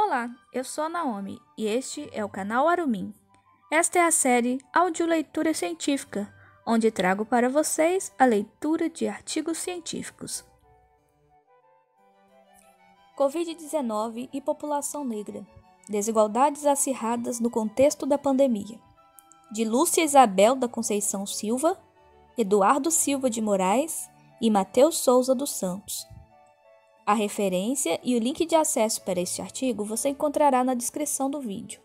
Olá, eu sou a Naomi e este é o canal Arumin. Esta é a série Audioleitura Científica, onde trago para vocês a leitura de artigos científicos. Covid-19 e população negra. Desigualdades acirradas no contexto da pandemia. De Lúcia Isabel da Conceição Silva, Eduardo Silva de Moraes e Matheus Souza dos Santos. A referência e o link de acesso para este artigo você encontrará na descrição do vídeo.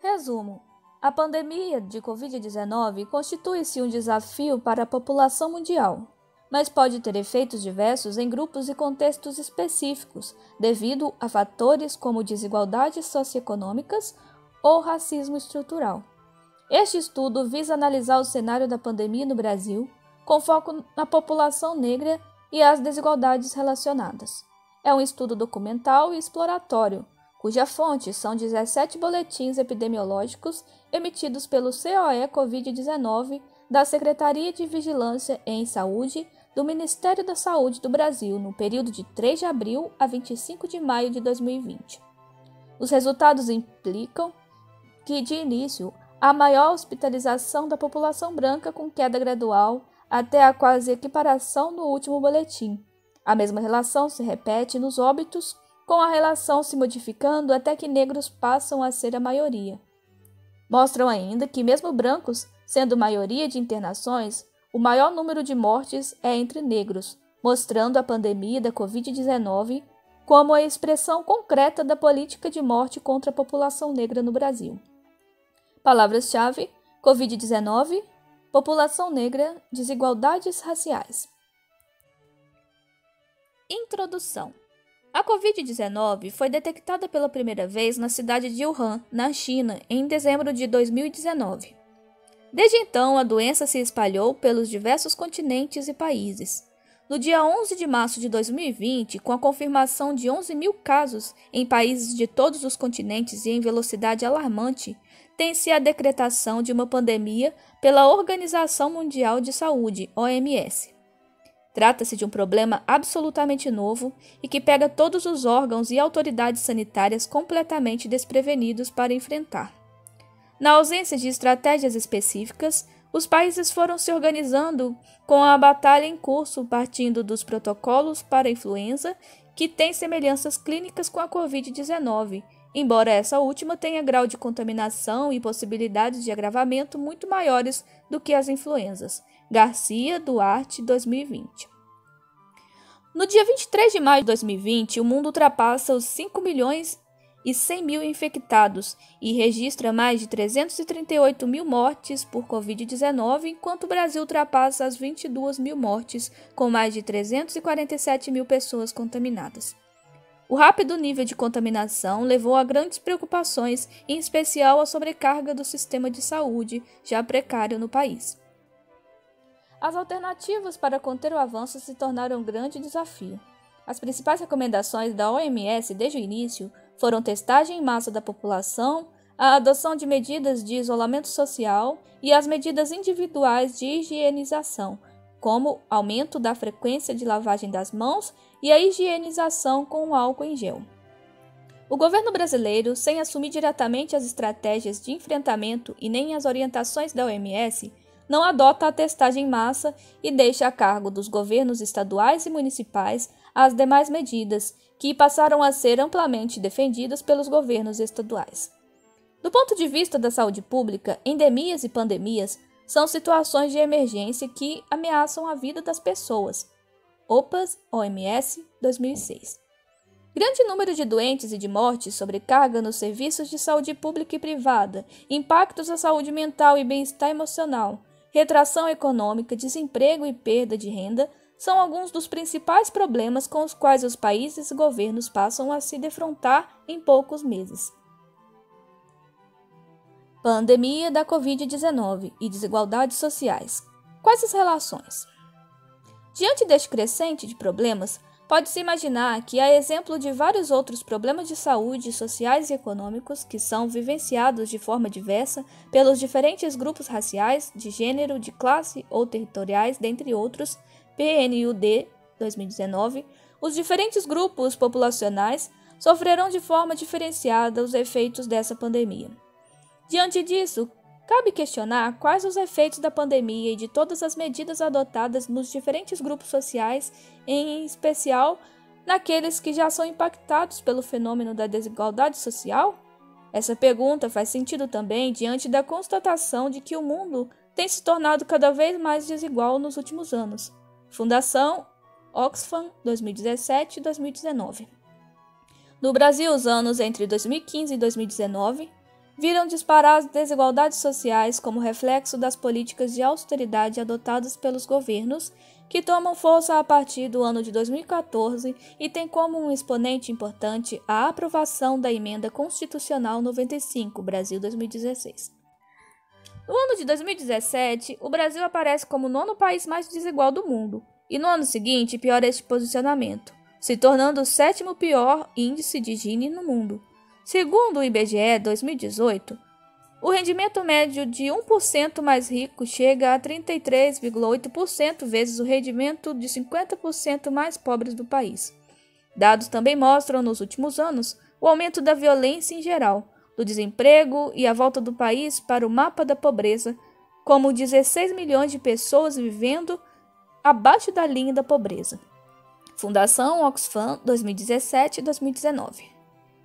Resumo: a pandemia de Covid-19 constitui-se um desafio para a população mundial, mas pode ter efeitos diversos em grupos e contextos específicos, devido a fatores como desigualdades socioeconômicas ou racismo estrutural. Este estudo visa analisar o cenário da pandemia no Brasil, com foco na população negra e as desigualdades relacionadas. É um estudo documental e exploratório, cuja fonte são 17 boletins epidemiológicos emitidos pelo COE Covid-19 da Secretaria de Vigilância em Saúde do Ministério da Saúde do Brasil no período de 3 de abril a 25 de maio de 2020. Os resultados implicam que, de início, há maior hospitalização da população branca com queda gradual até a quase equiparação no último boletim. A mesma relação se repete nos óbitos, com a relação se modificando até que negros passam a ser a maioria. Mostram ainda que, mesmo brancos, sendo maioria de internações, o maior número de mortes é entre negros, mostrando a pandemia da Covid-19 como a expressão concreta da política de morte contra a população negra no Brasil. Palavras-chave: Covid-19, População negra, desigualdades raciais. Introdução: A Covid-19 foi detectada pela primeira vez na cidade de Wuhan, na China, em dezembro de 2019. Desde então, a doença se espalhou pelos diversos continentes e países. No dia 11 de março de 2020, com a confirmação de 11 mil casos em países de todos os continentes e em velocidade alarmante, tem-se a decretação de uma pandemia pela Organização Mundial de Saúde, OMS. Trata-se de um problema absolutamente novo e que pega todos os órgãos e autoridades sanitárias completamente desprevenidos para enfrentar. Na ausência de estratégias específicas, os países foram se organizando com a batalha em curso, partindo dos protocolos para a influenza, que têm semelhanças clínicas com a Covid-19 embora essa última tenha grau de contaminação e possibilidades de agravamento muito maiores do que as influenzas. Garcia Duarte, 2020. No dia 23 de maio de 2020, o mundo ultrapassa os 5 milhões e 100 mil infectados e registra mais de 338 mil mortes por Covid-19, enquanto o Brasil ultrapassa as 22 mil mortes, com mais de 347 mil pessoas contaminadas. O rápido nível de contaminação levou a grandes preocupações, em especial a sobrecarga do sistema de saúde, já precário no país. As alternativas para conter o avanço se tornaram um grande desafio. As principais recomendações da OMS desde o início foram testagem em massa da população, a adoção de medidas de isolamento social e as medidas individuais de higienização, como aumento da frequência de lavagem das mãos e a higienização com o álcool em gel. O governo brasileiro, sem assumir diretamente as estratégias de enfrentamento e nem as orientações da OMS, não adota a testagem em massa e deixa a cargo dos governos estaduais e municipais as demais medidas, que passaram a ser amplamente defendidas pelos governos estaduais. Do ponto de vista da saúde pública, endemias e pandemias são situações de emergência que ameaçam a vida das pessoas. OPAS, OMS, 2006. Grande número de doentes e de mortes, sobrecarga nos serviços de saúde pública e privada, impactos à saúde mental e bem-estar emocional, retração econômica, desemprego e perda de renda são alguns dos principais problemas com os quais os países e governos passam a se defrontar em poucos meses. Pandemia da Covid-19 e desigualdades sociais. Quais as relações? Diante deste crescente de problemas, pode-se imaginar que, a exemplo de vários outros problemas de saúde, sociais e econômicos que são vivenciados de forma diversa pelos diferentes grupos raciais, de gênero, de classe ou territoriais, dentre outros, PNUD 2019, os diferentes grupos populacionais sofrerão de forma diferenciada os efeitos dessa pandemia. Diante disso, cabe questionar quais os efeitos da pandemia e de todas as medidas adotadas nos diferentes grupos sociais, em especial naqueles que já são impactados pelo fenômeno da desigualdade social? Essa pergunta faz sentido também diante da constatação de que o mundo tem se tornado cada vez mais desigual nos últimos anos. Fundação Oxfam 2017 e 2019. No Brasil, os anos entre 2015 e 2019 viram disparar as desigualdades sociais como reflexo das políticas de austeridade adotadas pelos governos, que tomam força a partir do ano de 2014 e têm como um exponente importante a aprovação da Emenda Constitucional 95, Brasil 2016. No ano de 2017, o Brasil aparece como o nono país mais desigual do mundo, e no ano seguinte piora este posicionamento, se tornando o sétimo pior índice de Gini no mundo. Segundo o IBGE 2018, o rendimento médio de 1% mais rico chega a 33,8% vezes o rendimento de 50% mais pobres do país. Dados também mostram, nos últimos anos, o aumento da violência em geral, do desemprego e a volta do país para o mapa da pobreza, como 16 milhões de pessoas vivendo abaixo da linha da pobreza. Fundação Oxfam 2017-2019.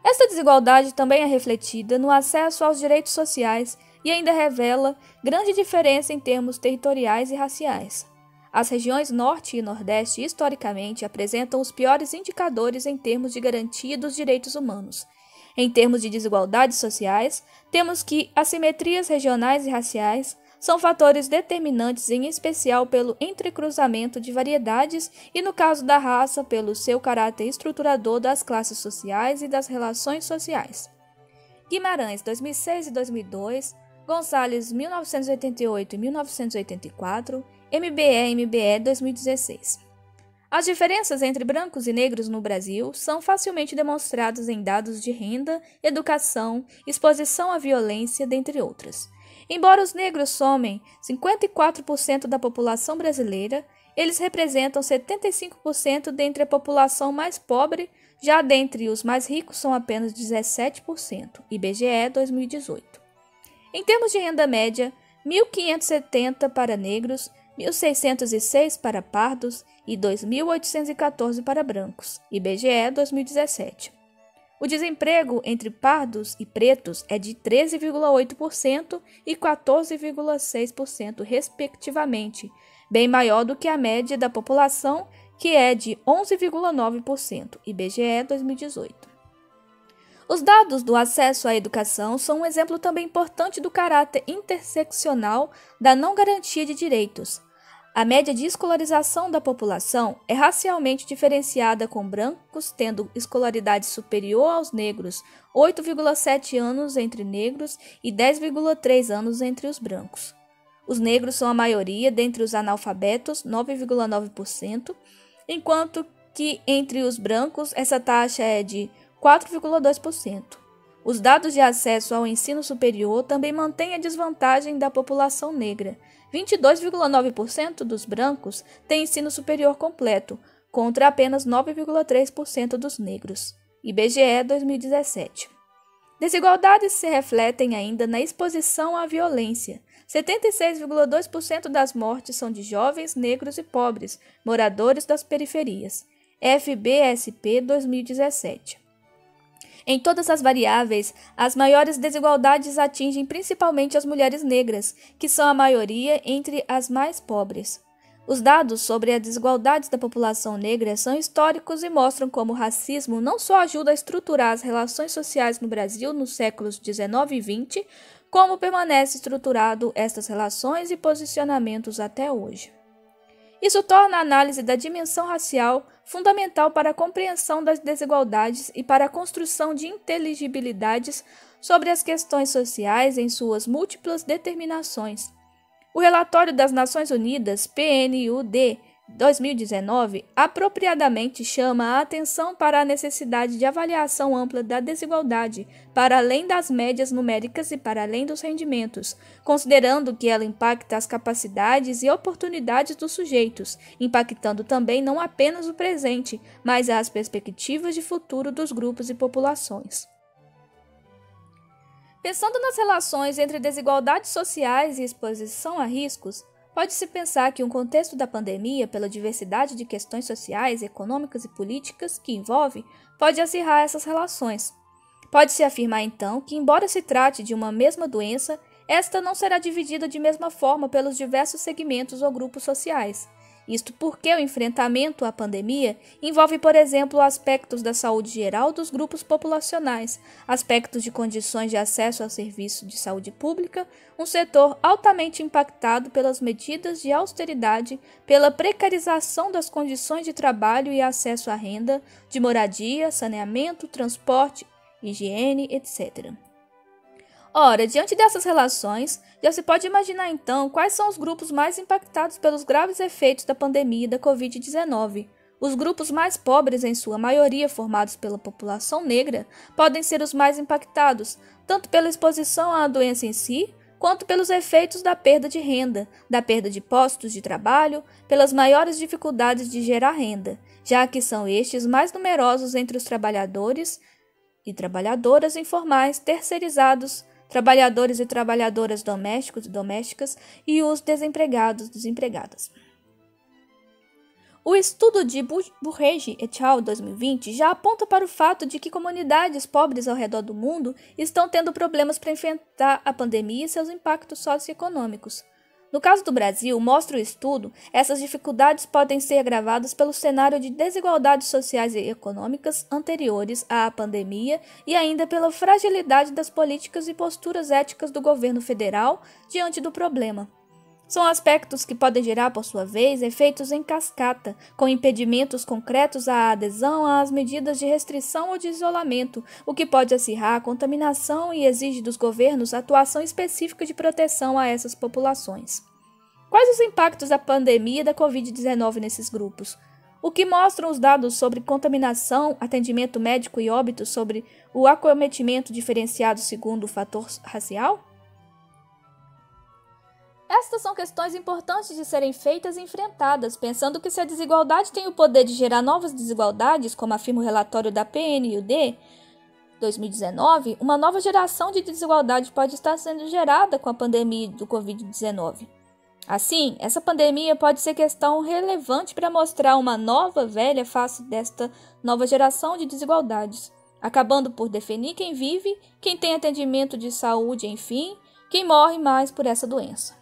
Esta desigualdade também é refletida no acesso aos direitos sociais e ainda revela grande diferença em termos territoriais e raciais. As regiões Norte e Nordeste historicamente apresentam os piores indicadores em termos de garantia dos direitos humanos. Em termos de desigualdades sociais, temos que assimetrias regionais e raciais são fatores determinantes, em especial pelo entrecruzamento de variedades e, no caso da raça, pelo seu caráter estruturador das classes sociais e das relações sociais. Guimarães, 2006 e 2002, Gonçalves, 1988 e 1984, MBE MBE 2016. As diferenças entre brancos e negros no Brasil são facilmente demonstradas em dados de renda, educação, exposição à violência, dentre outras. Embora os negros somem 54% da população brasileira, eles representam 75% dentre a população mais pobre, já dentre os mais ricos são apenas 17%, IBGE 2018. Em termos de renda média, 1.570 para negros, 1.606 para pardos e 2.814 para brancos, IBGE 2017. O desemprego entre pardos e pretos é de 13,8% e 14,6%, respectivamente, bem maior do que a média da população, que é de 11,9%, IBGE 2018. Os dados do acesso à educação são um exemplo também importante do caráter interseccional da não garantia de direitos. A média de escolarização da população é racialmente diferenciada, com brancos tendo escolaridade superior aos negros, 8,7 anos entre negros e 10,3 anos entre os brancos. Os negros são a maioria dentre os analfabetos, 9,9%, enquanto que entre os brancos essa taxa é de 4,2%. Os dados de acesso ao ensino superior também mantêm a desvantagem da população negra 22,9% dos brancos têm ensino superior completo, contra apenas 9,3% dos negros. IBGE 2017. Desigualdades se refletem ainda na exposição à violência. 76,2% das mortes são de jovens, negros e pobres, moradores das periferias. FBSP 2017. Em todas as variáveis, as maiores desigualdades atingem principalmente as mulheres negras, que são a maioria entre as mais pobres. Os dados sobre as desigualdades da população negra são históricos e mostram como o racismo não só ajuda a estruturar as relações sociais no Brasil nos séculos 19 e 20, como permanece estruturado estas relações e posicionamentos até hoje. Isso torna a análise da dimensão racial fundamental para a compreensão das desigualdades e para a construção de inteligibilidades sobre as questões sociais em suas múltiplas determinações. O relatório das Nações Unidas, PNUD, 2019 apropriadamente chama a atenção para a necessidade de avaliação ampla da desigualdade, para além das médias numéricas e para além dos rendimentos, considerando que ela impacta as capacidades e oportunidades dos sujeitos, impactando também não apenas o presente, mas as perspectivas de futuro dos grupos e populações. Pensando nas relações entre desigualdades sociais e exposição a riscos, Pode-se pensar que um contexto da pandemia, pela diversidade de questões sociais, econômicas e políticas que envolve, pode acirrar essas relações. Pode-se afirmar então que, embora se trate de uma mesma doença, esta não será dividida de mesma forma pelos diversos segmentos ou grupos sociais. Isto porque o enfrentamento à pandemia envolve, por exemplo, aspectos da saúde geral dos grupos populacionais, aspectos de condições de acesso ao serviço de saúde pública, um setor altamente impactado pelas medidas de austeridade, pela precarização das condições de trabalho e acesso à renda, de moradia, saneamento, transporte, higiene, etc. Ora, diante dessas relações, já se pode imaginar então quais são os grupos mais impactados pelos graves efeitos da pandemia da Covid-19. Os grupos mais pobres, em sua maioria formados pela população negra, podem ser os mais impactados, tanto pela exposição à doença em si, quanto pelos efeitos da perda de renda, da perda de postos de trabalho, pelas maiores dificuldades de gerar renda, já que são estes mais numerosos entre os trabalhadores e trabalhadoras informais terceirizados trabalhadores e trabalhadoras domésticos e domésticas e os desempregados desempregadas. O estudo de Burrege et al. 2020 já aponta para o fato de que comunidades pobres ao redor do mundo estão tendo problemas para enfrentar a pandemia e seus impactos socioeconômicos. No caso do Brasil, mostra o estudo, essas dificuldades podem ser agravadas pelo cenário de desigualdades sociais e econômicas anteriores à pandemia e ainda pela fragilidade das políticas e posturas éticas do governo federal diante do problema. São aspectos que podem gerar, por sua vez, efeitos em cascata, com impedimentos concretos à adesão às medidas de restrição ou de isolamento, o que pode acirrar a contaminação e exige dos governos atuação específica de proteção a essas populações. Quais os impactos da pandemia da Covid-19 nesses grupos? O que mostram os dados sobre contaminação, atendimento médico e óbito sobre o acometimento diferenciado segundo o fator racial? Estas são questões importantes de serem feitas e enfrentadas, pensando que se a desigualdade tem o poder de gerar novas desigualdades, como afirma o relatório da PNUD 2019, uma nova geração de desigualdade pode estar sendo gerada com a pandemia do Covid-19. Assim, essa pandemia pode ser questão relevante para mostrar uma nova velha face desta nova geração de desigualdades, acabando por definir quem vive, quem tem atendimento de saúde, enfim, quem morre mais por essa doença.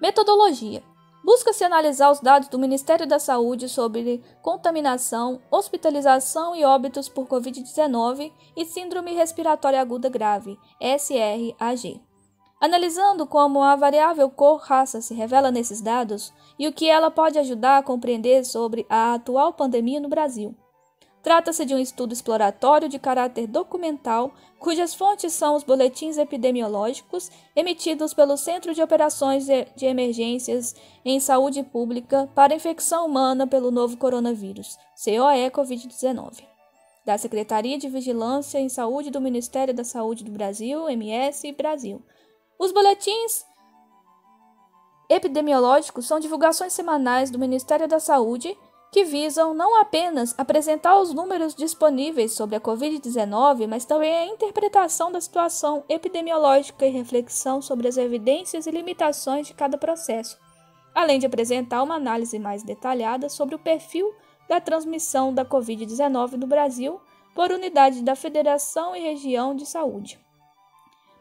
Metodologia: Busca-se analisar os dados do Ministério da Saúde sobre contaminação, hospitalização e óbitos por Covid-19 e Síndrome Respiratória Aguda Grave, SRAG. Analisando como a variável cor-raça se revela nesses dados e o que ela pode ajudar a compreender sobre a atual pandemia no Brasil. Trata-se de um estudo exploratório de caráter documental, cujas fontes são os boletins epidemiológicos emitidos pelo Centro de Operações de Emergências em Saúde Pública para Infecção Humana pelo Novo Coronavírus, COE Covid-19, da Secretaria de Vigilância em Saúde do Ministério da Saúde do Brasil, MS Brasil. Os boletins epidemiológicos são divulgações semanais do Ministério da Saúde que visam não apenas apresentar os números disponíveis sobre a Covid-19, mas também a interpretação da situação epidemiológica e reflexão sobre as evidências e limitações de cada processo, além de apresentar uma análise mais detalhada sobre o perfil da transmissão da Covid-19 no Brasil por unidade da Federação e Região de Saúde.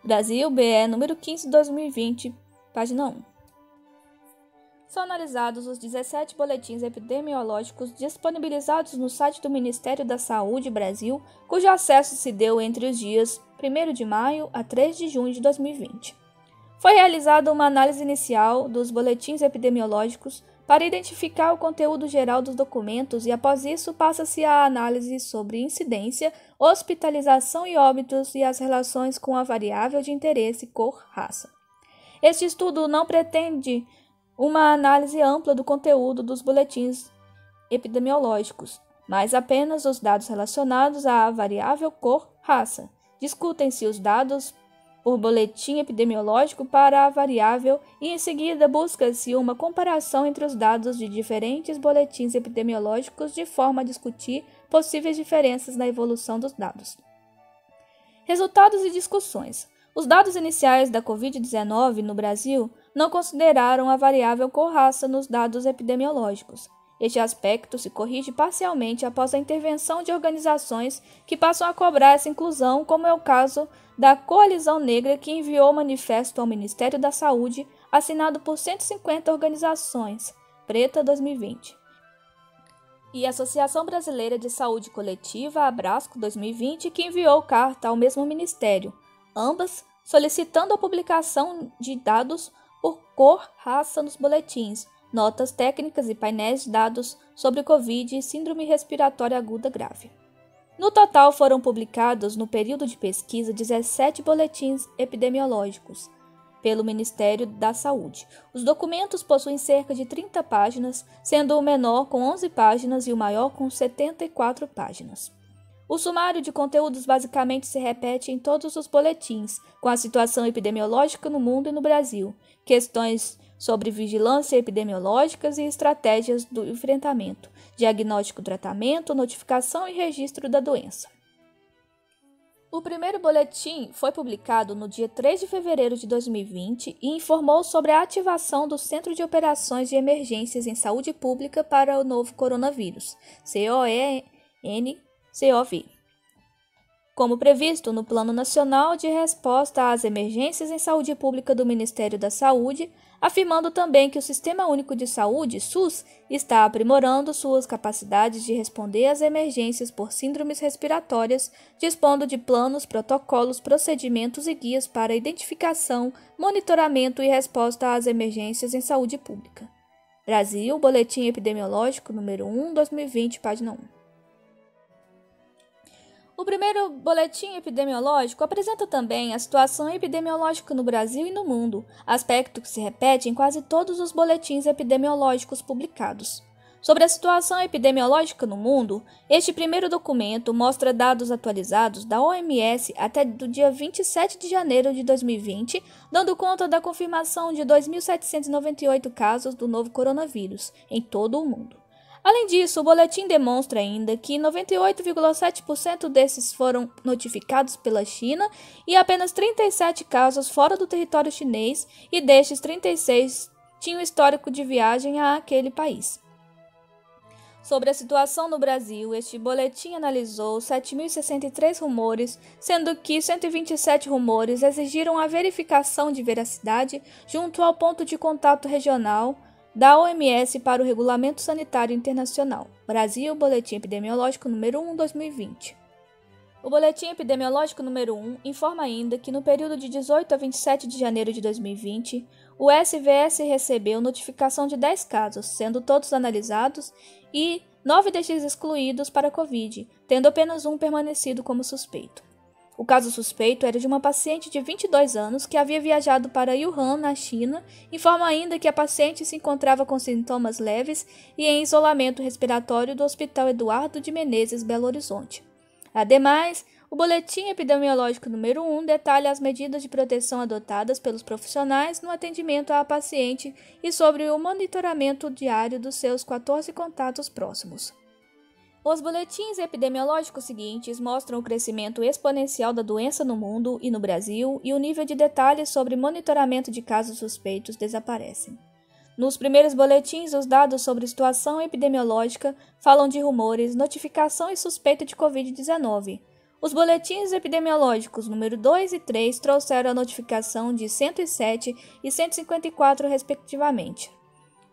Brasil, BE número 15, 2020, página 1 são analisados os 17 boletins epidemiológicos disponibilizados no site do Ministério da Saúde Brasil, cujo acesso se deu entre os dias 1 de maio a 3 de junho de 2020. Foi realizada uma análise inicial dos boletins epidemiológicos para identificar o conteúdo geral dos documentos e, após isso, passa-se a análise sobre incidência, hospitalização e óbitos e as relações com a variável de interesse cor-raça. Este estudo não pretende uma análise ampla do conteúdo dos boletins epidemiológicos, mas apenas os dados relacionados à variável cor, raça. Discutem-se os dados por boletim epidemiológico para a variável e, em seguida, busca-se uma comparação entre os dados de diferentes boletins epidemiológicos de forma a discutir possíveis diferenças na evolução dos dados. Resultados e discussões. Os dados iniciais da Covid-19 no Brasil não consideraram a variável cor-raça nos dados epidemiológicos. Este aspecto se corrige parcialmente após a intervenção de organizações que passam a cobrar essa inclusão, como é o caso da Coalizão Negra, que enviou manifesto ao Ministério da Saúde, assinado por 150 organizações, Preta 2020. E a Associação Brasileira de Saúde Coletiva, Abrasco 2020, que enviou carta ao mesmo ministério, ambas solicitando a publicação de dados cor, raça nos boletins notas técnicas e painéis de dados sobre Covid e Síndrome Respiratória Aguda Grave. No total, foram publicados, no período de pesquisa, 17 boletins epidemiológicos pelo Ministério da Saúde. Os documentos possuem cerca de 30 páginas, sendo o menor com 11 páginas e o maior com 74 páginas. O sumário de conteúdos basicamente se repete em todos os boletins, com a situação epidemiológica no mundo e no Brasil, questões sobre vigilância epidemiológicas e estratégias do enfrentamento, diagnóstico, tratamento, notificação e registro da doença. O primeiro boletim foi publicado no dia 3 de fevereiro de 2020 e informou sobre a ativação do Centro de Operações de Emergências em Saúde Pública para o novo coronavírus, COEN-COV como previsto no Plano Nacional de Resposta às Emergências em Saúde Pública do Ministério da Saúde, afirmando também que o Sistema Único de Saúde, SUS, está aprimorando suas capacidades de responder às emergências por síndromes respiratórias, dispondo de planos, protocolos, procedimentos e guias para identificação, monitoramento e resposta às emergências em saúde pública. Brasil, Boletim Epidemiológico número 1, 2020, página 1. O primeiro boletim epidemiológico apresenta também a situação epidemiológica no Brasil e no mundo, aspecto que se repete em quase todos os boletins epidemiológicos publicados. Sobre a situação epidemiológica no mundo, este primeiro documento mostra dados atualizados da OMS até do dia 27 de janeiro de 2020, dando conta da confirmação de 2.798 casos do novo coronavírus em todo o mundo. Além disso, o boletim demonstra ainda que 98,7% desses foram notificados pela China e apenas 37 casos fora do território chinês, e destes 36 tinham histórico de viagem a aquele país. Sobre a situação no Brasil, este boletim analisou 7.063 rumores, sendo que 127 rumores exigiram a verificação de veracidade junto ao ponto de contato regional da OMS para o Regulamento Sanitário Internacional. Brasil, Boletim Epidemiológico número 1, 2020. O Boletim Epidemiológico número 1 informa ainda que no período de 18 a 27 de janeiro de 2020, o SVS recebeu notificação de 10 casos, sendo todos analisados e 9 destes excluídos para Covid, tendo apenas um permanecido como suspeito. O caso suspeito era de uma paciente de 22 anos que havia viajado para Wuhan, na China, informa ainda que a paciente se encontrava com sintomas leves e em isolamento respiratório do Hospital Eduardo de Menezes, Belo Horizonte. Ademais, o boletim epidemiológico número 1 detalha as medidas de proteção adotadas pelos profissionais no atendimento à paciente e sobre o monitoramento diário dos seus 14 contatos próximos. Os boletins epidemiológicos seguintes mostram o crescimento exponencial da doença no mundo e no Brasil, e o nível de detalhes sobre monitoramento de casos suspeitos desaparecem. Nos primeiros boletins, os dados sobre situação epidemiológica falam de rumores, notificação e suspeita de Covid-19. Os boletins epidemiológicos número 2 e 3 trouxeram a notificação de 107 e 154, respectivamente.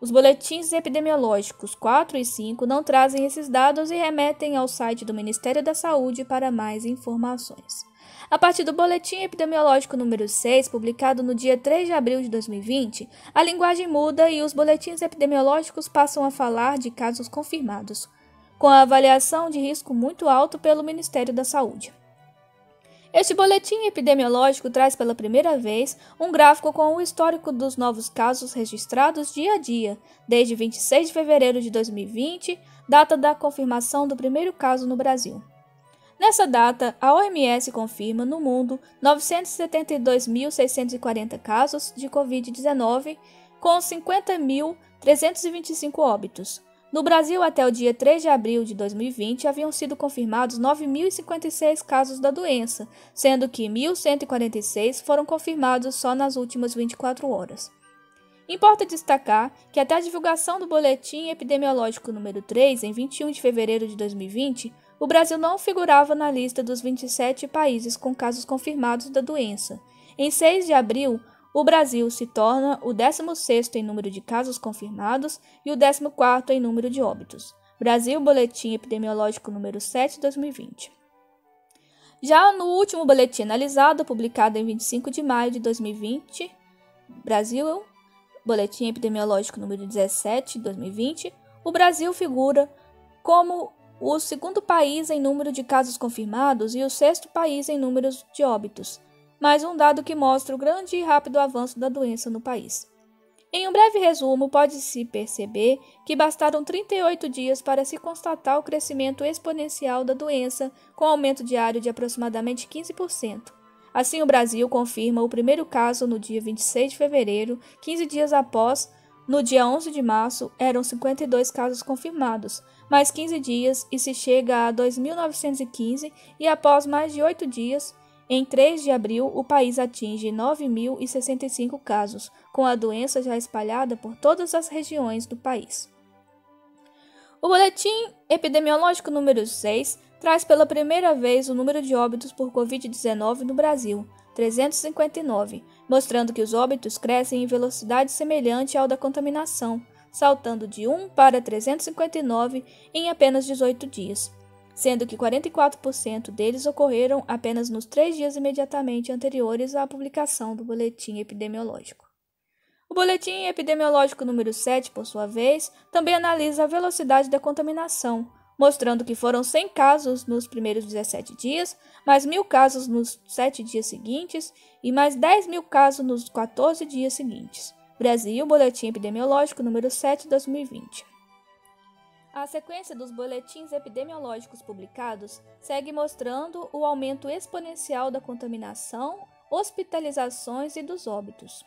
Os boletins epidemiológicos 4 e 5 não trazem esses dados e remetem ao site do Ministério da Saúde para mais informações. A partir do boletim epidemiológico número 6, publicado no dia 3 de abril de 2020, a linguagem muda e os boletins epidemiológicos passam a falar de casos confirmados, com a avaliação de risco muito alto pelo Ministério da Saúde. Este boletim epidemiológico traz pela primeira vez um gráfico com o histórico dos novos casos registrados dia a dia, desde 26 de fevereiro de 2020, data da confirmação do primeiro caso no Brasil. Nessa data, a OMS confirma no mundo 972.640 casos de Covid-19, com 50.325 óbitos, no Brasil, até o dia 3 de abril de 2020, haviam sido confirmados 9.056 casos da doença, sendo que 1.146 foram confirmados só nas últimas 24 horas. Importa destacar que até a divulgação do boletim epidemiológico número 3, em 21 de fevereiro de 2020, o Brasil não figurava na lista dos 27 países com casos confirmados da doença. Em 6 de abril, o Brasil se torna o 16º em número de casos confirmados e o 14º em número de óbitos. Brasil Boletim Epidemiológico número 7, 2020. Já no último boletim analisado, publicado em 25 de maio de 2020, Brasil Boletim Epidemiológico número 17, 2020, o Brasil figura como o segundo país em número de casos confirmados e o sexto país em números de óbitos, mais um dado que mostra o grande e rápido avanço da doença no país. Em um breve resumo, pode-se perceber que bastaram 38 dias para se constatar o crescimento exponencial da doença, com aumento diário de aproximadamente 15%. Assim, o Brasil confirma o primeiro caso no dia 26 de fevereiro, 15 dias após, no dia 11 de março, eram 52 casos confirmados, mais 15 dias e se chega a 2.915, e após mais de 8 dias, em 3 de abril, o país atinge 9.065 casos, com a doença já espalhada por todas as regiões do país. O boletim epidemiológico número 6 traz pela primeira vez o número de óbitos por Covid-19 no Brasil, 359, mostrando que os óbitos crescem em velocidade semelhante ao da contaminação, saltando de 1 para 359 em apenas 18 dias sendo que 44% deles ocorreram apenas nos três dias imediatamente anteriores à publicação do boletim epidemiológico. O boletim epidemiológico número 7, por sua vez, também analisa a velocidade da contaminação, mostrando que foram 100 casos nos primeiros 17 dias, mais 1.000 casos nos 7 dias seguintes e mais 10 mil casos nos 14 dias seguintes. Brasil, Boletim Epidemiológico número 7, 2020. A sequência dos boletins epidemiológicos publicados segue mostrando o aumento exponencial da contaminação, hospitalizações e dos óbitos.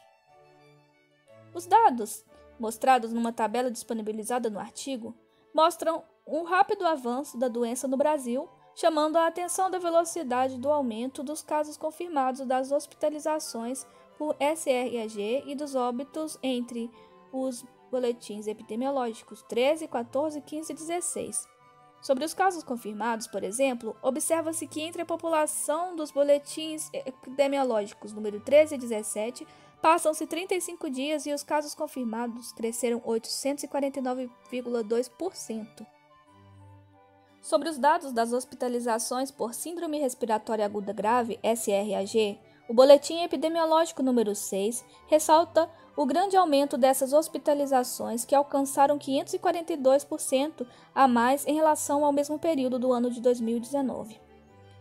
Os dados, mostrados numa tabela disponibilizada no artigo, mostram um rápido avanço da doença no Brasil, chamando a atenção da velocidade do aumento dos casos confirmados das hospitalizações por SRAG e dos óbitos entre os boletins epidemiológicos 13, 14, 15 e 16. Sobre os casos confirmados, por exemplo, observa-se que entre a população dos boletins epidemiológicos número 13 e 17, passam-se 35 dias e os casos confirmados cresceram 849,2%. Sobre os dados das hospitalizações por síndrome respiratória aguda grave, SRAG, o boletim epidemiológico número 6 ressalta o grande aumento dessas hospitalizações, que alcançaram 542% a mais em relação ao mesmo período do ano de 2019.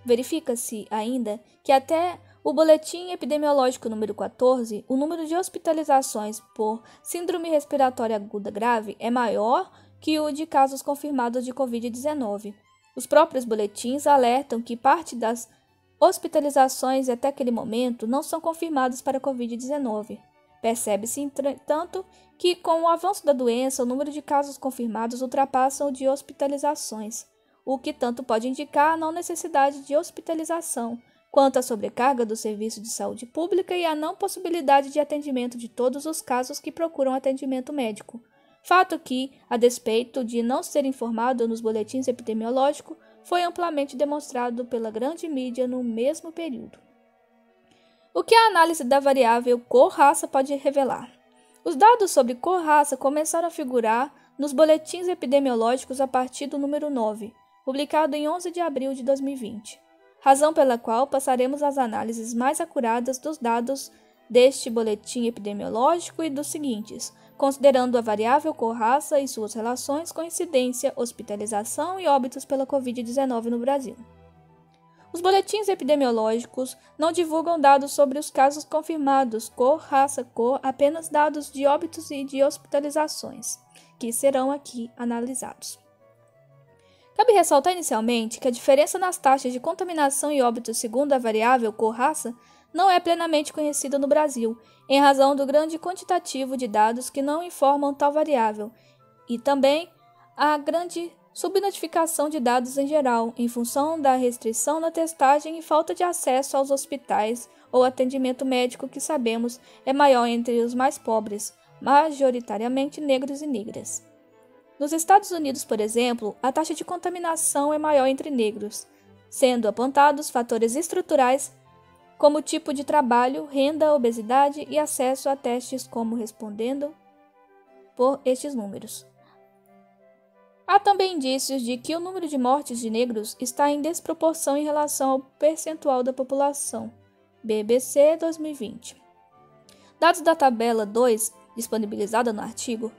Verifica-se ainda que até o boletim epidemiológico número 14, o número de hospitalizações por síndrome respiratória aguda grave é maior que o de casos confirmados de COVID-19. Os próprios boletins alertam que parte das hospitalizações até aquele momento não são confirmadas para COVID-19. Percebe-se, entretanto, que com o avanço da doença, o número de casos confirmados ultrapassa o de hospitalizações, o que tanto pode indicar a não necessidade de hospitalização, quanto à sobrecarga do serviço de saúde pública e a não possibilidade de atendimento de todos os casos que procuram atendimento médico. Fato que, a despeito de não ser informado nos boletins epidemiológicos, foi amplamente demonstrado pela grande mídia no mesmo período. O que a análise da variável cor-raça pode revelar? Os dados sobre cor-raça começaram a figurar nos boletins epidemiológicos a partir do número 9, publicado em 11 de abril de 2020, razão pela qual passaremos às análises mais acuradas dos dados deste boletim epidemiológico e dos seguintes, considerando a variável cor-raça e suas relações com incidência, hospitalização e óbitos pela Covid-19 no Brasil. Os boletins epidemiológicos não divulgam dados sobre os casos confirmados, cor, raça, cor, apenas dados de óbitos e de hospitalizações, que serão aqui analisados. Cabe ressaltar inicialmente que a diferença nas taxas de contaminação e óbito segundo a variável cor-raça não é plenamente conhecida no Brasil, em razão do grande quantitativo de dados que não informam tal variável, e também a grande subnotificação de dados em geral, em função da restrição na testagem e falta de acesso aos hospitais ou atendimento médico que sabemos é maior entre os mais pobres, majoritariamente negros e negras. Nos Estados Unidos, por exemplo, a taxa de contaminação é maior entre negros, sendo apontados fatores estruturais como tipo de trabalho, renda, obesidade e acesso a testes como respondendo por estes números. Há também indícios de que o número de mortes de negros está em desproporção em relação ao percentual da população. BBC 2020. Dados da tabela 2, disponibilizada no artigo,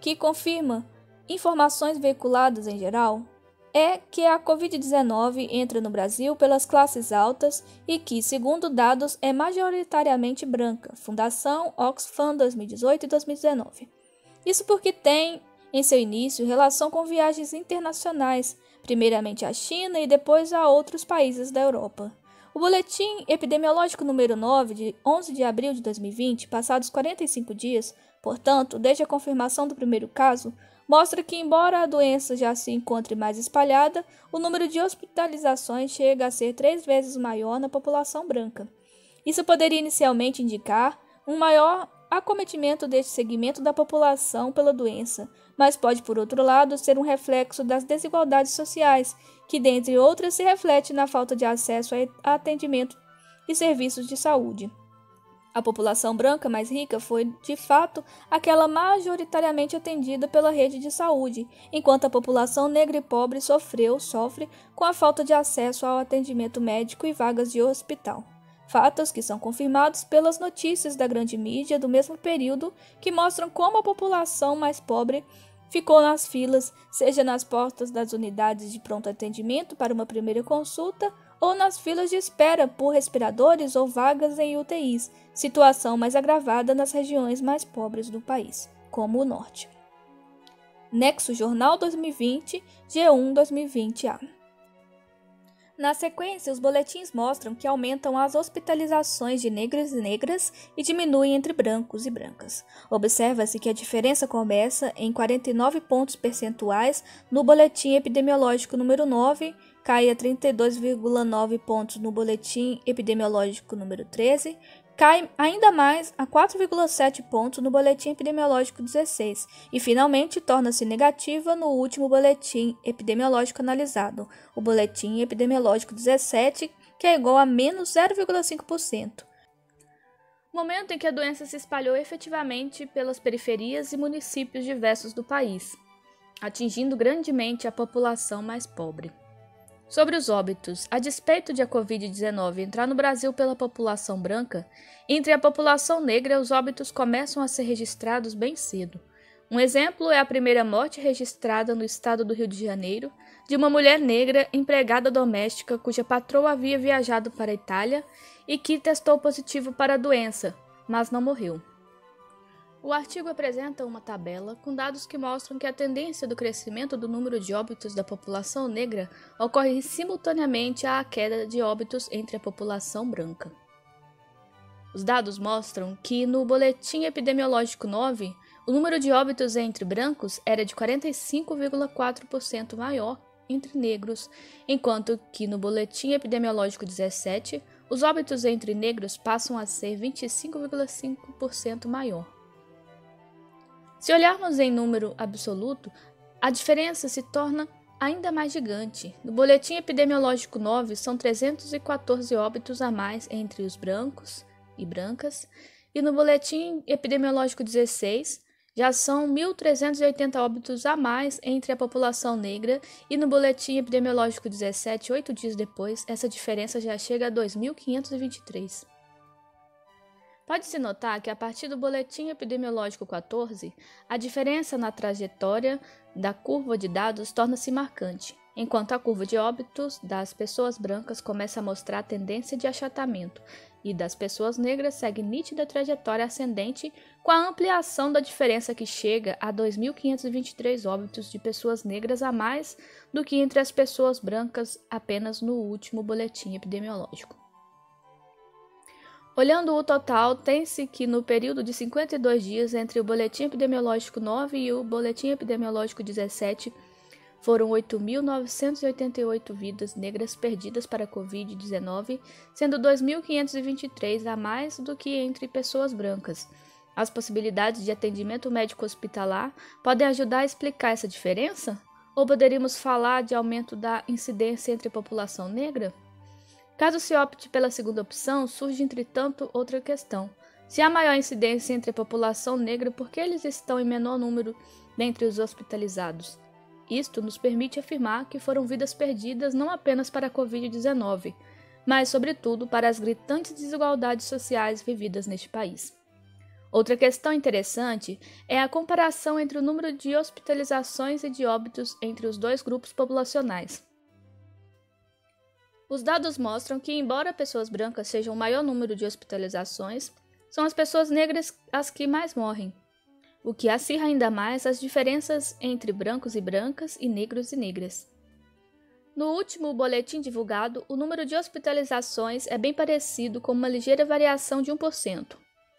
que confirma informações veiculadas em geral é que a Covid-19 entra no Brasil pelas classes altas e que, segundo dados, é majoritariamente branca. Fundação Oxfam 2018 e 2019. Isso porque tem, em seu início, relação com viagens internacionais, primeiramente à China e depois a outros países da Europa. O boletim epidemiológico número 9, de 11 de abril de 2020, passados 45 dias, portanto, desde a confirmação do primeiro caso, mostra que, embora a doença já se encontre mais espalhada, o número de hospitalizações chega a ser três vezes maior na população branca. Isso poderia inicialmente indicar um maior acometimento deste segmento da população pela doença, mas pode, por outro lado, ser um reflexo das desigualdades sociais, que, dentre outras, se reflete na falta de acesso a atendimento e serviços de saúde. A população branca mais rica foi, de fato, aquela majoritariamente atendida pela rede de saúde, enquanto a população negra e pobre sofreu, sofre com a falta de acesso ao atendimento médico e vagas de hospital. Fatos que são confirmados pelas notícias da grande mídia do mesmo período, que mostram como a população mais pobre ficou nas filas, seja nas portas das unidades de pronto atendimento para uma primeira consulta ou nas filas de espera por respiradores ou vagas em UTIs, situação mais agravada nas regiões mais pobres do país, como o Norte. Nexo Jornal 2020, G1 2020A. Na sequência, os boletins mostram que aumentam as hospitalizações de negros e negras e diminuem entre brancos e brancas. Observa-se que a diferença começa em 49 pontos percentuais no boletim epidemiológico número 9 cai a 32,9 pontos no boletim epidemiológico número 13, cai ainda mais a 4,7 pontos no boletim epidemiológico 16 e finalmente torna-se negativa no último boletim epidemiológico analisado, o boletim epidemiológico 17, que é igual a menos 0,5%. Momento em que a doença se espalhou efetivamente pelas periferias e municípios diversos do país, atingindo grandemente a população mais pobre. Sobre os óbitos, a despeito de a Covid-19 entrar no Brasil pela população branca, entre a população negra os óbitos começam a ser registrados bem cedo. Um exemplo é a primeira morte registrada no estado do Rio de Janeiro de uma mulher negra empregada doméstica cuja patroa havia viajado para a Itália e que testou positivo para a doença, mas não morreu. O artigo apresenta uma tabela com dados que mostram que a tendência do crescimento do número de óbitos da população negra ocorre simultaneamente à queda de óbitos entre a população branca. Os dados mostram que no Boletim Epidemiológico 9, o número de óbitos entre brancos era de 45,4% maior entre negros, enquanto que no Boletim Epidemiológico 17, os óbitos entre negros passam a ser 25,5% maior. Se olharmos em número absoluto, a diferença se torna ainda mais gigante. No boletim epidemiológico 9, são 314 óbitos a mais entre os brancos e brancas, e no boletim epidemiológico 16, já são 1.380 óbitos a mais entre a população negra, e no boletim epidemiológico 17, oito dias depois, essa diferença já chega a 2.523. Pode-se notar que a partir do boletim epidemiológico 14, a diferença na trajetória da curva de dados torna-se marcante. enquanto a curva de óbitos das pessoas brancas começa a mostrar tendência de achatamento e das pessoas negras segue nítida trajetória ascendente com a ampliação da diferença que chega a 2.523 óbitos de pessoas negras a mais do que entre as pessoas brancas apenas no último boletim epidemiológico. Olhando o total, tem-se que no período de 52 dias entre o boletim epidemiológico 9 e o boletim epidemiológico 17, foram 8.988 vidas negras perdidas para a Covid-19, sendo 2.523 a mais do que entre pessoas brancas. As possibilidades de atendimento médico hospitalar podem ajudar a explicar essa diferença? Ou poderíamos falar de aumento da incidência entre população negra? Caso se opte pela segunda opção, surge entretanto outra questão. Se há maior incidência entre a população negra, por que eles estão em menor número dentre os hospitalizados? Isto nos permite afirmar que foram vidas perdidas não apenas para a Covid-19, mas, sobretudo, para as gritantes desigualdades sociais vividas neste país. Outra questão interessante é a comparação entre o número de hospitalizações e de óbitos entre os dois grupos populacionais. Os dados mostram que, embora pessoas brancas sejam o maior número de hospitalizações, são as pessoas negras as que mais morrem, o que acirra ainda mais as diferenças entre brancos e brancas e negros e negras. No último boletim divulgado, o número de hospitalizações é bem parecido, com uma ligeira variação de 1%.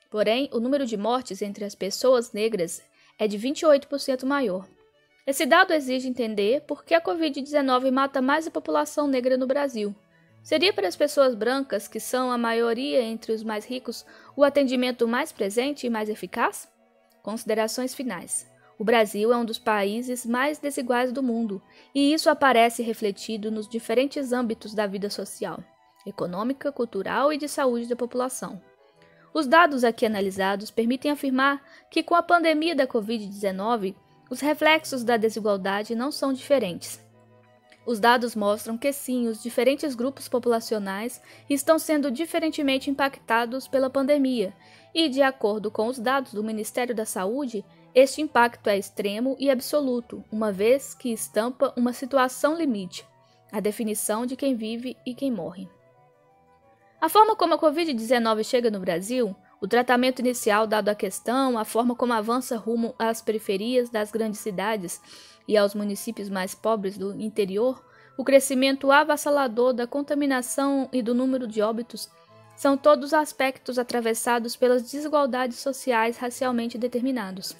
Porém, o número de mortes entre as pessoas negras é de 28% maior. Esse dado exige entender por que a Covid-19 mata mais a população negra no Brasil. Seria para as pessoas brancas, que são a maioria entre os mais ricos, o atendimento mais presente e mais eficaz? Considerações finais. O Brasil é um dos países mais desiguais do mundo, e isso aparece refletido nos diferentes âmbitos da vida social, econômica, cultural e de saúde da população. Os dados aqui analisados permitem afirmar que, com a pandemia da Covid-19, os reflexos da desigualdade não são diferentes. Os dados mostram que sim, os diferentes grupos populacionais estão sendo diferentemente impactados pela pandemia, e, de acordo com os dados do Ministério da Saúde, este impacto é extremo e absoluto, uma vez que estampa uma situação limite a definição de quem vive e quem morre. A forma como a Covid-19 chega no Brasil o tratamento inicial dado à questão, a forma como avança rumo às periferias das grandes cidades e aos municípios mais pobres do interior, o crescimento avassalador da contaminação e do número de óbitos são todos aspectos atravessados pelas desigualdades sociais racialmente determinados.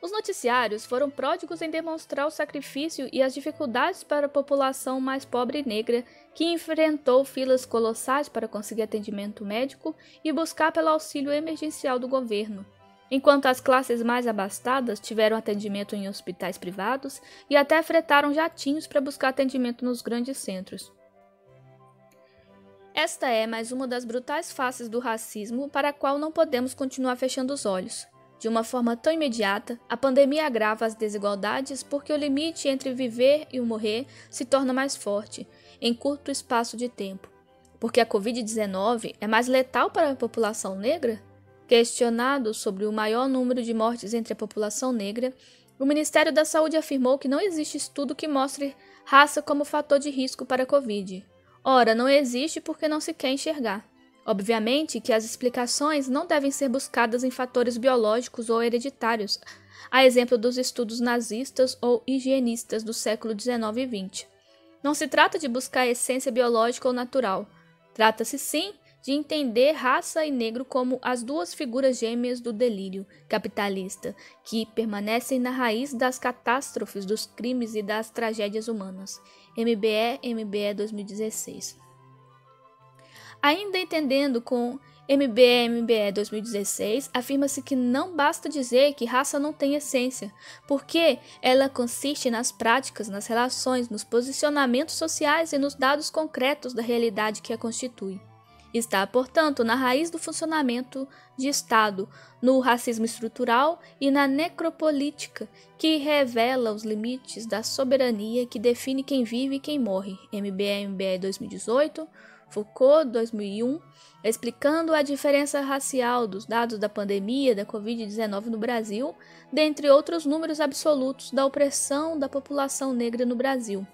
Os noticiários foram pródigos em demonstrar o sacrifício e as dificuldades para a população mais pobre e negra que enfrentou filas colossais para conseguir atendimento médico e buscar pelo auxílio emergencial do governo, enquanto as classes mais abastadas tiveram atendimento em hospitais privados e até fretaram jatinhos para buscar atendimento nos grandes centros. Esta é mais uma das brutais faces do racismo para a qual não podemos continuar fechando os olhos. De uma forma tão imediata, a pandemia agrava as desigualdades porque o limite entre viver e o morrer se torna mais forte, em curto espaço de tempo. Porque a Covid-19 é mais letal para a população negra? Questionado sobre o maior número de mortes entre a população negra, o Ministério da Saúde afirmou que não existe estudo que mostre raça como fator de risco para a Covid. Ora, não existe porque não se quer enxergar. Obviamente que as explicações não devem ser buscadas em fatores biológicos ou hereditários, a exemplo dos estudos nazistas ou higienistas do século XIX e XX. Não se trata de buscar a essência biológica ou natural. Trata-se sim de entender raça e negro como as duas figuras gêmeas do delírio capitalista, que permanecem na raiz das catástrofes, dos crimes e das tragédias humanas. MBE, MBE 2016. Ainda entendendo com MBE-MBE 2016, afirma-se que não basta dizer que raça não tem essência, porque ela consiste nas práticas, nas relações, nos posicionamentos sociais e nos dados concretos da realidade que a constitui. Está, portanto, na raiz do funcionamento de Estado, no racismo estrutural e na necropolítica, que revela os limites da soberania que define quem vive e quem morre. MBE-MBE 2018 Foucault, 2001, explicando a diferença racial dos dados da pandemia da Covid-19 no Brasil, dentre outros números absolutos da opressão da população negra no Brasil.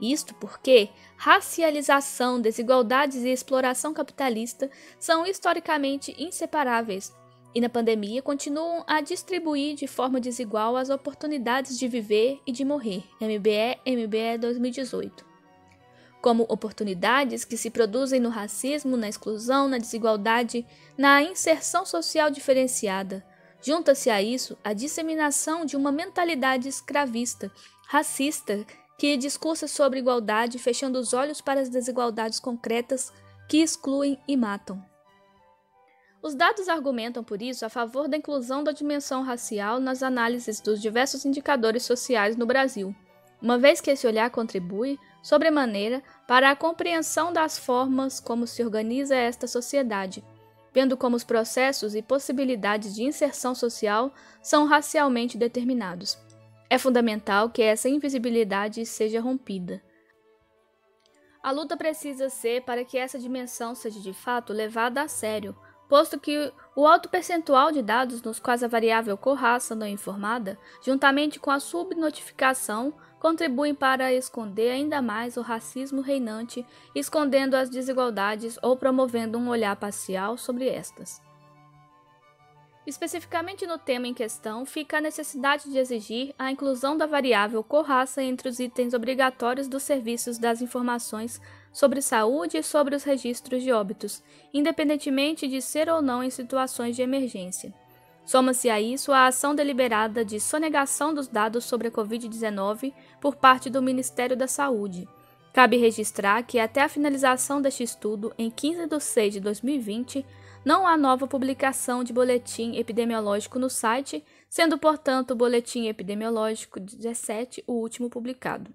Isto porque racialização, desigualdades e exploração capitalista são historicamente inseparáveis e na pandemia continuam a distribuir de forma desigual as oportunidades de viver e de morrer. MBE, MBE 2018 como oportunidades que se produzem no racismo, na exclusão, na desigualdade, na inserção social diferenciada. Junta-se a isso a disseminação de uma mentalidade escravista, racista, que discursa sobre igualdade, fechando os olhos para as desigualdades concretas que excluem e matam. Os dados argumentam, por isso, a favor da inclusão da dimensão racial nas análises dos diversos indicadores sociais no Brasil, uma vez que esse olhar contribui, sobremaneira, para a compreensão das formas como se organiza esta sociedade, vendo como os processos e possibilidades de inserção social são racialmente determinados. É fundamental que essa invisibilidade seja rompida. A luta precisa ser para que essa dimensão seja de fato levada a sério, posto que o alto percentual de dados nos quais a variável corraça não informada, juntamente com a subnotificação, contribuem para esconder ainda mais o racismo reinante, escondendo as desigualdades ou promovendo um olhar parcial sobre estas. Especificamente no tema em questão, fica a necessidade de exigir a inclusão da variável cor-raça entre os itens obrigatórios dos serviços das informações sobre saúde e sobre os registros de óbitos, independentemente de ser ou não em situações de emergência. Soma-se a isso a ação deliberada de sonegação dos dados sobre a Covid-19 por parte do Ministério da Saúde. Cabe registrar que, até a finalização deste estudo, em 15 de 6 de 2020, não há nova publicação de boletim epidemiológico no site, sendo, portanto, o boletim epidemiológico 17 o último publicado.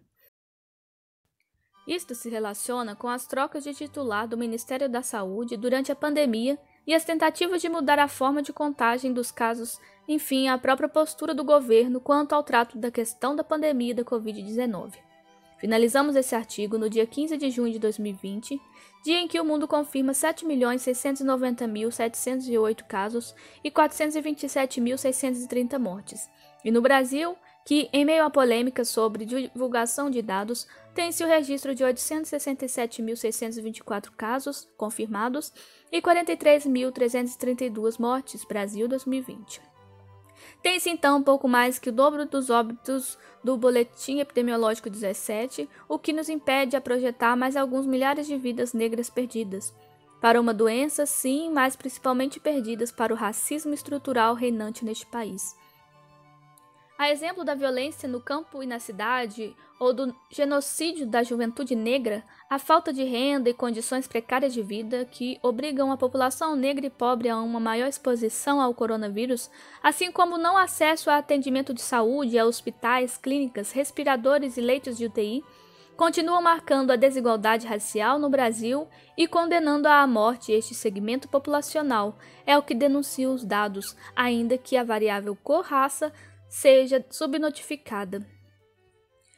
Isto se relaciona com as trocas de titular do Ministério da Saúde durante a pandemia e as tentativas de mudar a forma de contagem dos casos, enfim, a própria postura do governo quanto ao trato da questão da pandemia da Covid-19. Finalizamos esse artigo no dia 15 de junho de 2020, dia em que o mundo confirma 7.690.708 casos e 427.630 mortes. E no Brasil, que, em meio à polêmica sobre divulgação de dados, tem-se o registro de 867.624 casos confirmados e 43.332 mortes, Brasil 2020. Tem-se então um pouco mais que o dobro dos óbitos do Boletim Epidemiológico 17, o que nos impede a projetar mais alguns milhares de vidas negras perdidas. Para uma doença, sim, mas principalmente perdidas para o racismo estrutural reinante neste país. A exemplo da violência no campo e na cidade, ou do genocídio da juventude negra, a falta de renda e condições precárias de vida que obrigam a população negra e pobre a uma maior exposição ao coronavírus, assim como não acesso a atendimento de saúde, a hospitais, clínicas, respiradores e leitos de UTI, continuam marcando a desigualdade racial no Brasil e condenando à morte este segmento populacional, é o que denunciam os dados, ainda que a variável cor-raça seja subnotificada.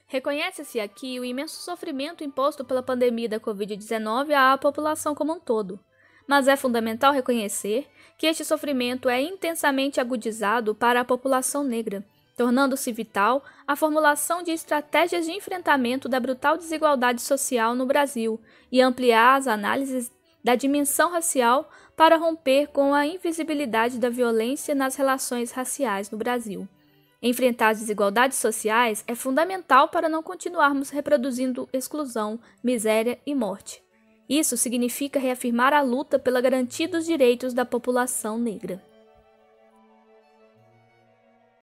Reconhece-se aqui o imenso sofrimento imposto pela pandemia da Covid-19 à população como um todo, mas é fundamental reconhecer que este sofrimento é intensamente agudizado para a população negra, tornando-se vital a formulação de estratégias de enfrentamento da brutal desigualdade social no Brasil e ampliar as análises da dimensão racial para romper com a invisibilidade da violência nas relações raciais no Brasil. Enfrentar as desigualdades sociais é fundamental para não continuarmos reproduzindo exclusão, miséria e morte. Isso significa reafirmar a luta pela garantia dos direitos da população negra.